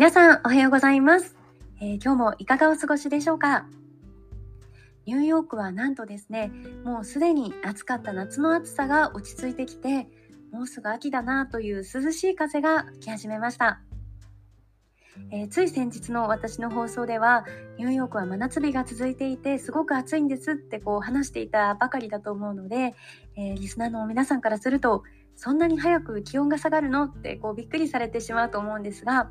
皆さんおはようございます、えー、今日もいかがお過ごしでしょうか？ニューヨークはなんとですねもうすでに暑かった夏の暑さが落ち着いてきてもうすぐ秋だなという涼しい風が吹き始めました、えー、つい先日の私の放送ではニューヨークは真夏日が続いていてすごく暑いんですってこう話していたばかりだと思うので、えー、リスナーの皆さんからするとそんなに早く気温が下がるの？ってこうびっくりされてしまうと思うんですが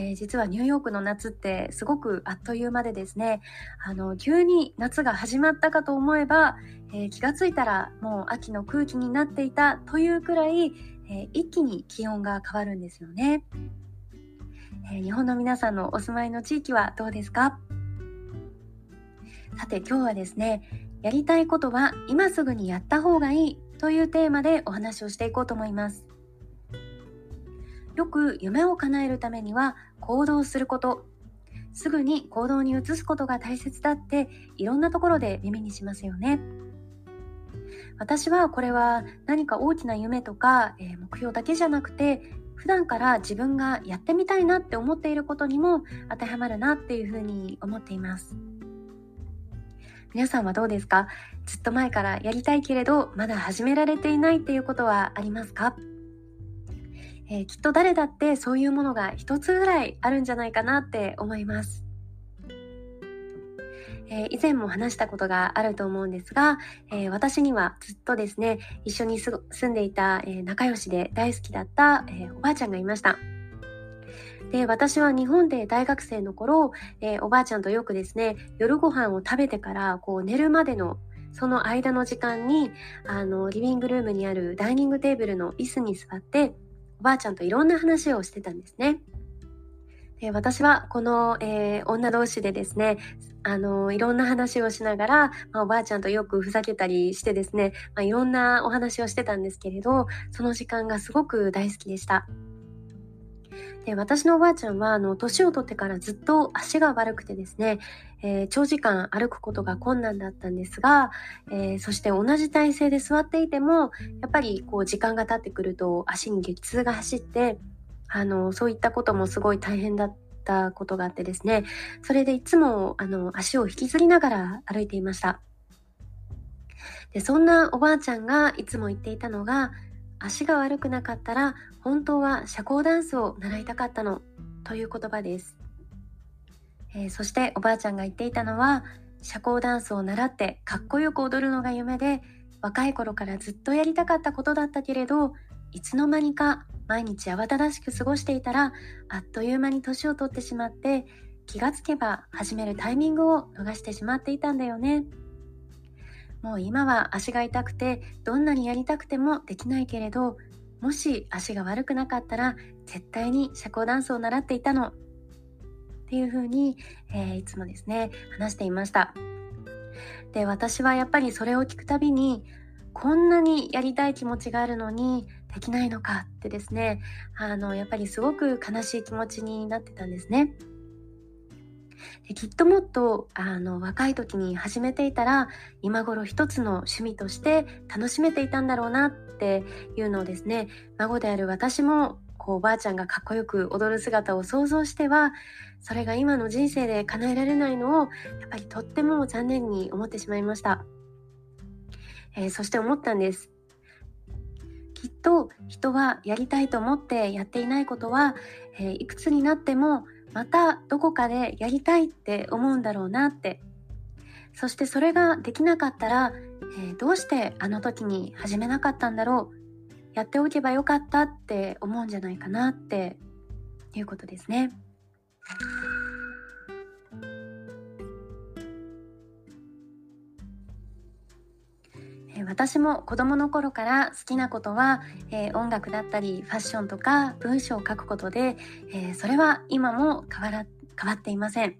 えー、実はニューヨークの夏ってすごくあっという間でですねあの急に夏が始まったかと思えば、えー、気がついたらもう秋の空気になっていたというくらい、え、一気に気温が変わるんですよね、え日本の皆さんのお住まいの地域はどうですか？さて今日はですねやりたいことは今すぐにやった方がいいというテーマでお話をしていこうと思います。よく夢を叶えるためには行動すること。すぐに行動に移すことが大切だっていろんなところで耳にしますよね。私はこれは何か大きな夢とか、え、目標だけじゃなくて普段から自分がやってみたいなって思っていることにも当てはまるなっていうふうに思っています。皆さんはどうですか？ずっと前からやりたいけれどまだ始められていないっていうことはありますか？えー、きっと誰だってそういうものが一つぐらいあるんじゃないかなって思います。えー、以前も話したことがあると思うんですが、えー、私にはずっとですね一緒に住んでいた、えー、仲良しで大好きだった、えおばあちゃんがいました。で私は日本で大学生の頃、えおばあちゃんとよくですね夜ご飯を食べてからこう寝るまでのその間の時間にあのリビングルームにあるダイニングテーブルの椅子に座っておばあちゃんといろんな話をしてたんですね。で私はこの、えー、女同士でですねあのいろんな話をしながら、まあ、おばあちゃんとよくふざけたりしてですね、まあ、いろんなお話をしてたんですけれどその時間がすごく大好きでした。で私のおばあちゃんはあの年を取ってからずっと足が悪くてですね、えー、長時間歩くことが困難だったんですが、えー、そして同じ体勢で座っていてもやっぱりこう時間が経ってくると足に激痛が走ってあのそういったこともすごい大変だったことがあってですね。それでいつもあの足を引きずりながら歩いていました。でそんなおばあちゃんがいつも言っていたのが足が悪くなかったら本当は社交ダンスを習いたかったのという言葉です、えー、そしておばあちゃんが言っていたのは社交ダンスを習ってかっこよく踊るのが夢で若い頃からずっとやりたかったことだったけれどいつの間にか毎日慌ただしく過ごしていたらあっという間に年を取ってしまって気がつけば始めるタイミングを逃してしまっていたんだよね。もう今は足が痛くてどんなにやりたくてもできないけれどもし足が悪くなかったら絶対に社交ダンスを習っていたのっていうふうに、えー、いつもですね話していましたで私はやっぱりそれを聞くたびにこんなにやりたい気持ちがあるのにできないのかってですねあのやっぱりすごく悲しい気持ちになってたんですね。できっともっとあの若い時に始めていたら今頃一つの趣味として楽しめていたんだろうなっていうのをですね孫である私もこうおばあちゃんがかっこよく踊る姿を想像してはそれが今の人生で叶えられないのをやっぱりとっても残念に思ってしまいました、えー、そして思ったんです。きっと人はやりたいと思ってやっていないことは、えー、いくつになってもまたどこかでやりたいって思うんだろうなって。そしてそれができなかったら、えー、どうしてあの時に始めなかったんだろう。やっておけばよかったって思うんじゃないかなっていうことですね。私も子供の頃から好きなことは、えー、音楽だったりファッションとか文章を書くことで、えー、それは今も変わら変わっていません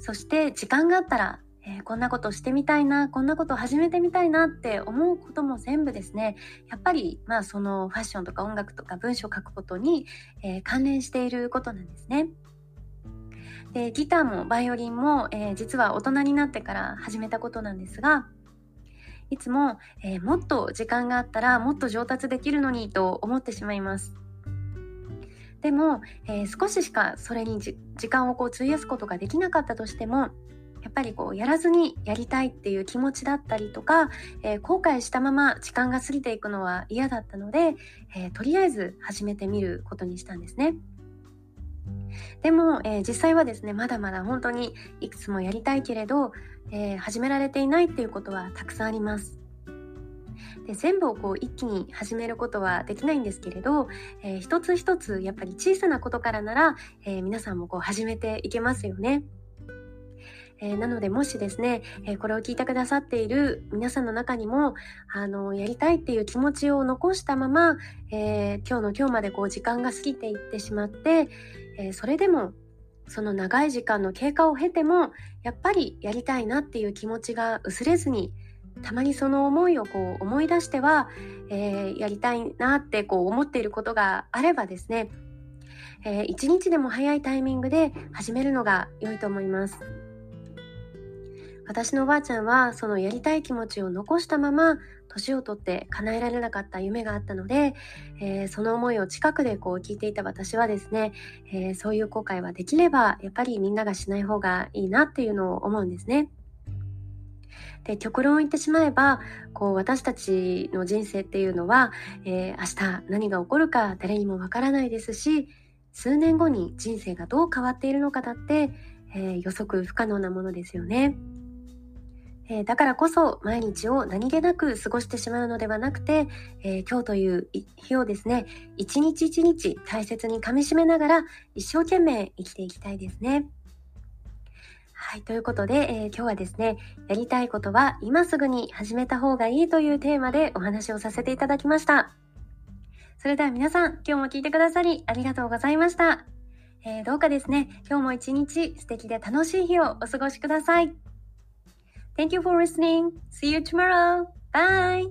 そして時間があったら、えー、こんなことしてみたいなこんなこと始めてみたいなって思うことも全部ですねやっぱりまあそのファッションとか音楽とか文章を書くことに、え関連していることなんですね。でギターもバイオリンも、え実は大人になってから始めたことなんですがいつも、え、もっと時間があったらもっと上達できるのにと思ってしまいます。でも、え、少ししかそれに時間をこう費やすことができなかったとしてもやっぱりこうやらずにやりたいっていう気持ちだったりとか、えー、後悔したまま時間が過ぎていくのは嫌だったので、えー、とりあえず始めてみることにしたんですね。でも、えー、実際はですねまだまだ本当にいくつもやりたいけれど、えー、始められていないっていうことはたくさんあります。で全部をこう一気に始めることはできないんですけれど、えー、一つ一つやっぱり小さなことからなら、えー、皆さんもこう始めていけますよね。えー、なのでもしですね、えこれを聞いてくださっている皆さんの中にもあのやりたいっていう気持ちを残したまま、え今日の今日までこう時間が過ぎていってしまって、えそれでもその長い時間の経過を経てもやっぱりやりたいなっていう気持ちが薄れずにたまにその思いをこう思い出しては、えー、やりたいなってこう思っていることがあればですね、えー、一日でも早いタイミングで始めるのが良いと思います。私のおばあちゃんはそのやりたい気持ちを残したまま年をとって叶えられなかった夢があったので、えー、その思いを近くでこう聞いていた私はですね、えー、そういう後悔はできればやっぱりみんながしない方がいいなっていうのを思うんですね。で極論を言ってしまえばこう私たちの人生っていうのは、えー、明日何が起こるか誰にもわからないですし数年後に人生がどう変わっているのかだって、え予測不可能なものですよね。えー、だからこそ毎日を何気なく過ごしてしまうのではなくて、えー、今日という日をですね、一日一日大切に噛みしめながら一生懸命生きていきたいですね。はい、ということで、えー、今日はですね、やりたいことは今すぐに始めた方がいいというテーマでお話をさせていただきました。それでは皆さん、今日も聞いてくださりありがとうございました。えー、どうかですね、今日も一日素敵で楽しい日をお過ごしください。Thank you for listening. See you tomorrow. Bye.